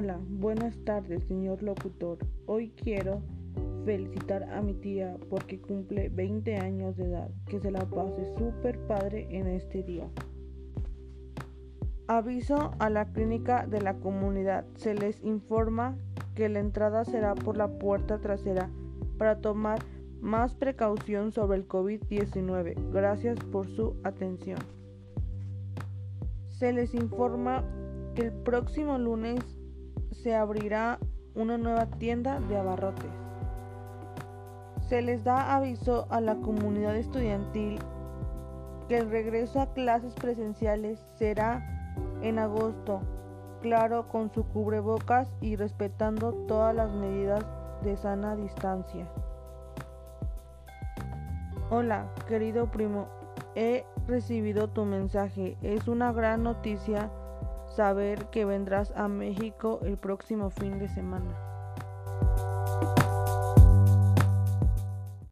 Hola, buenas tardes, señor locutor. Hoy quiero felicitar a mi tía porque cumple 20 años de edad. Que se la pase súper padre en este día. Aviso a la clínica de la comunidad. Se les informa que la entrada será por la puerta trasera para tomar más precaución sobre el COVID-19. Gracias por su atención. Se les informa que el próximo lunes se abrirá una nueva tienda de abarrotes. Se les da aviso a la comunidad estudiantil que el regreso a clases presenciales será en agosto, claro, con su cubrebocas y respetando todas las medidas de sana distancia. Hola, querido primo, he recibido tu mensaje. Es una gran noticia saber que vendrás a México el próximo fin de semana.